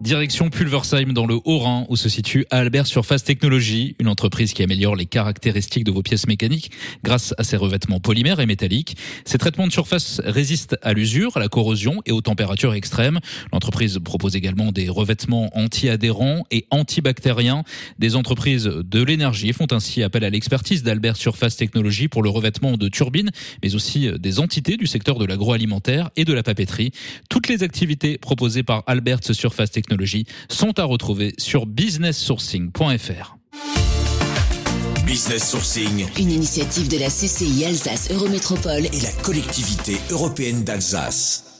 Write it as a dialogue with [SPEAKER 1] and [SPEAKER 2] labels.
[SPEAKER 1] Direction Pulversheim dans le Haut-Rhin où se situe Albert Surface Technologies, une entreprise qui améliore les caractéristiques de vos pièces mécaniques grâce à ses revêtements polymères et métalliques. Ces traitements de surface résistent à l'usure, à la corrosion et aux températures extrêmes. L'entreprise propose également des revêtements anti-adhérents et antibactériens. Des entreprises de l'énergie font ainsi appel à l'expertise d'Albert Surface Technologies pour le revêtement de turbines, mais aussi des entités du secteur de l'agroalimentaire et de la papeterie. Toutes les activités proposées par Albert Surface Sont à retrouver sur businesssourcing.fr.
[SPEAKER 2] Business Sourcing,
[SPEAKER 3] Une initiative de la CCI Alsace Eurométropole
[SPEAKER 2] et la collectivité européenne d'Alsace.